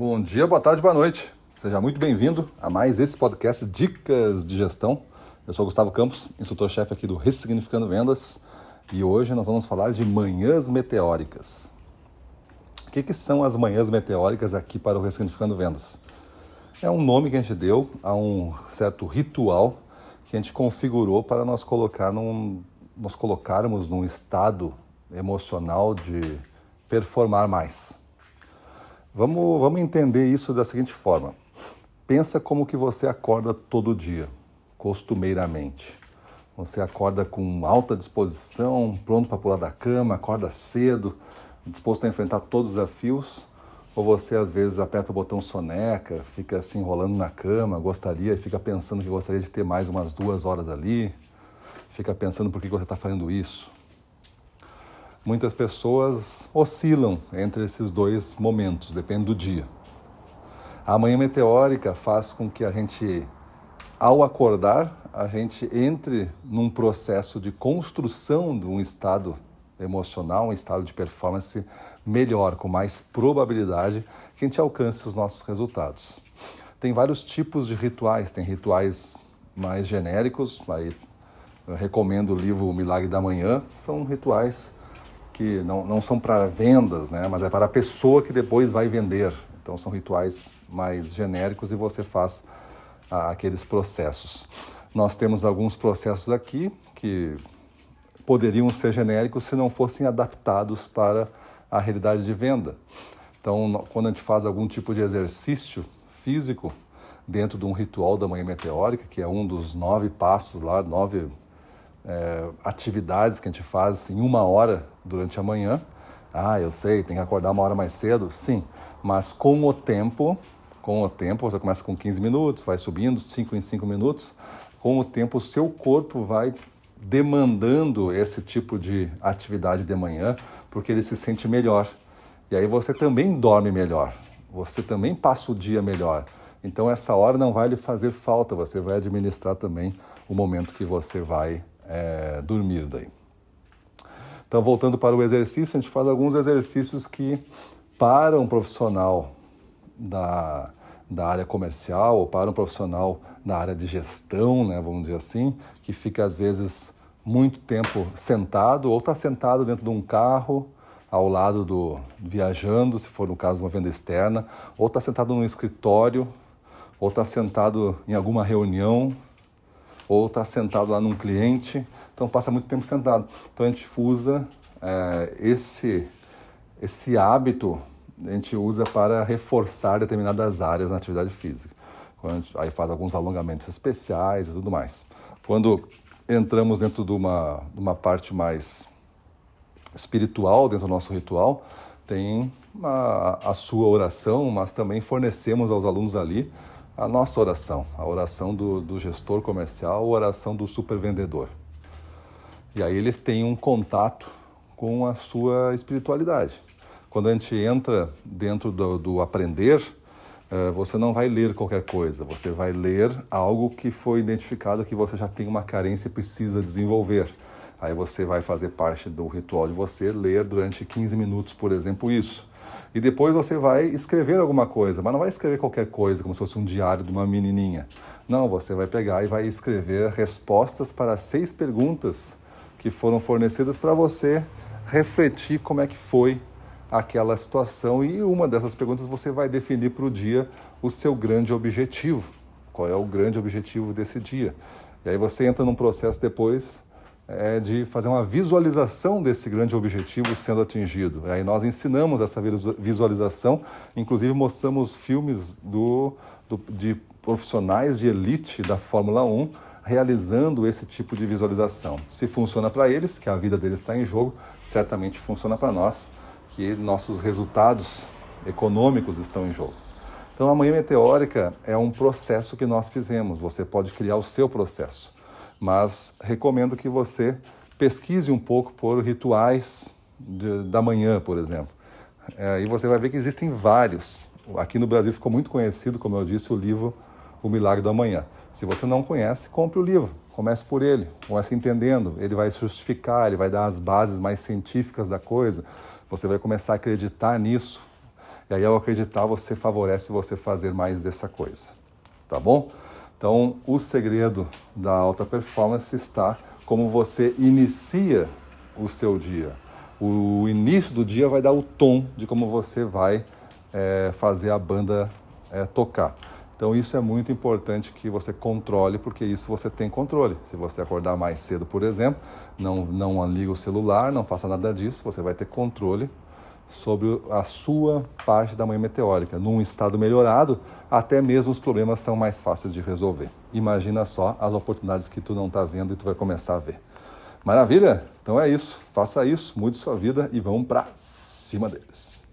Bom dia, boa tarde, boa noite. Seja muito bem-vindo a mais esse podcast Dicas de Gestão. Eu sou Gustavo Campos, instrutor-chefe aqui do Ressignificando Vendas e hoje nós vamos falar de manhãs meteóricas. O que, que são as manhãs meteóricas aqui para o Ressignificando Vendas? É um nome que a gente deu a um certo ritual que a gente configurou para nós, colocar num, nós colocarmos num estado emocional de performar mais. Vamos, vamos entender isso da seguinte forma. Pensa como que você acorda todo dia, costumeiramente. Você acorda com alta disposição, pronto para pular da cama, acorda cedo, disposto a enfrentar todos os desafios, ou você às vezes aperta o botão soneca, fica se enrolando na cama, gostaria, fica pensando que gostaria de ter mais umas duas horas ali, fica pensando por que você está fazendo isso muitas pessoas oscilam entre esses dois momentos, depende do dia. A manhã meteórica faz com que a gente, ao acordar, a gente entre num processo de construção de um estado emocional, um estado de performance melhor, com mais probabilidade que a gente alcance os nossos resultados. Tem vários tipos de rituais, tem rituais mais genéricos, aí recomendo o livro O Milagre da Manhã, são rituais que não, não são para vendas, né? mas é para a pessoa que depois vai vender. Então são rituais mais genéricos e você faz ah, aqueles processos. Nós temos alguns processos aqui que poderiam ser genéricos se não fossem adaptados para a realidade de venda. Então, quando a gente faz algum tipo de exercício físico dentro de um ritual da manhã meteórica, que é um dos nove passos lá, nove é, atividades que a gente faz em uma hora durante a manhã. Ah, eu sei, tem que acordar uma hora mais cedo? Sim, mas com o tempo, com o tempo, você começa com 15 minutos, vai subindo 5 em 5 minutos, com o tempo o seu corpo vai demandando esse tipo de atividade de manhã, porque ele se sente melhor. E aí você também dorme melhor, você também passa o dia melhor. Então essa hora não vai lhe fazer falta, você vai administrar também o momento que você vai é, dormir daí. Então, voltando para o exercício, a gente faz alguns exercícios que, para um profissional da, da área comercial ou para um profissional da área de gestão, né, vamos dizer assim, que fica às vezes muito tempo sentado ou está sentado dentro de um carro ao lado do viajando, se for no caso uma venda externa, ou está sentado num escritório, ou está sentado em alguma reunião ou está sentado lá num cliente, então passa muito tempo sentado. Então a gente usa é, esse, esse hábito, a gente usa para reforçar determinadas áreas na atividade física. Gente, aí faz alguns alongamentos especiais e tudo mais. Quando entramos dentro de uma, de uma parte mais espiritual, dentro do nosso ritual, tem a, a sua oração, mas também fornecemos aos alunos ali a nossa oração, a oração do, do gestor comercial, a oração do supervendedor. E aí ele tem um contato com a sua espiritualidade. Quando a gente entra dentro do, do aprender, eh, você não vai ler qualquer coisa, você vai ler algo que foi identificado que você já tem uma carência e precisa desenvolver. Aí você vai fazer parte do ritual de você ler durante 15 minutos, por exemplo, isso e depois você vai escrever alguma coisa, mas não vai escrever qualquer coisa, como se fosse um diário de uma menininha. Não, você vai pegar e vai escrever respostas para seis perguntas que foram fornecidas para você refletir como é que foi aquela situação e uma dessas perguntas você vai definir para o dia o seu grande objetivo. Qual é o grande objetivo desse dia? E aí você entra num processo depois é de fazer uma visualização desse grande objetivo sendo atingido. Aí nós ensinamos essa visualização, inclusive mostramos filmes do, do, de profissionais de elite da Fórmula 1 realizando esse tipo de visualização. Se funciona para eles, que a vida deles está em jogo, certamente funciona para nós, que nossos resultados econômicos estão em jogo. Então, a manhã meteórica é um processo que nós fizemos. Você pode criar o seu processo mas recomendo que você pesquise um pouco por rituais de, da manhã, por exemplo. É, e você vai ver que existem vários. Aqui no Brasil ficou muito conhecido, como eu disse, o livro O Milagre da Manhã. Se você não conhece, compre o livro, comece por ele, comece entendendo. Ele vai justificar, ele vai dar as bases mais científicas da coisa. Você vai começar a acreditar nisso. E aí, ao acreditar, você favorece você fazer mais dessa coisa. Tá bom? Então, o segredo da alta performance está como você inicia o seu dia. O início do dia vai dar o tom de como você vai é, fazer a banda é, tocar. Então isso é muito importante que você controle, porque isso você tem controle. Se você acordar mais cedo, por exemplo, não, não liga o celular, não faça nada disso, você vai ter controle sobre a sua parte da manhã meteórica. Num estado melhorado, até mesmo os problemas são mais fáceis de resolver. Imagina só as oportunidades que tu não está vendo e tu vai começar a ver. Maravilha? Então é isso. Faça isso, mude sua vida e vamos para cima deles.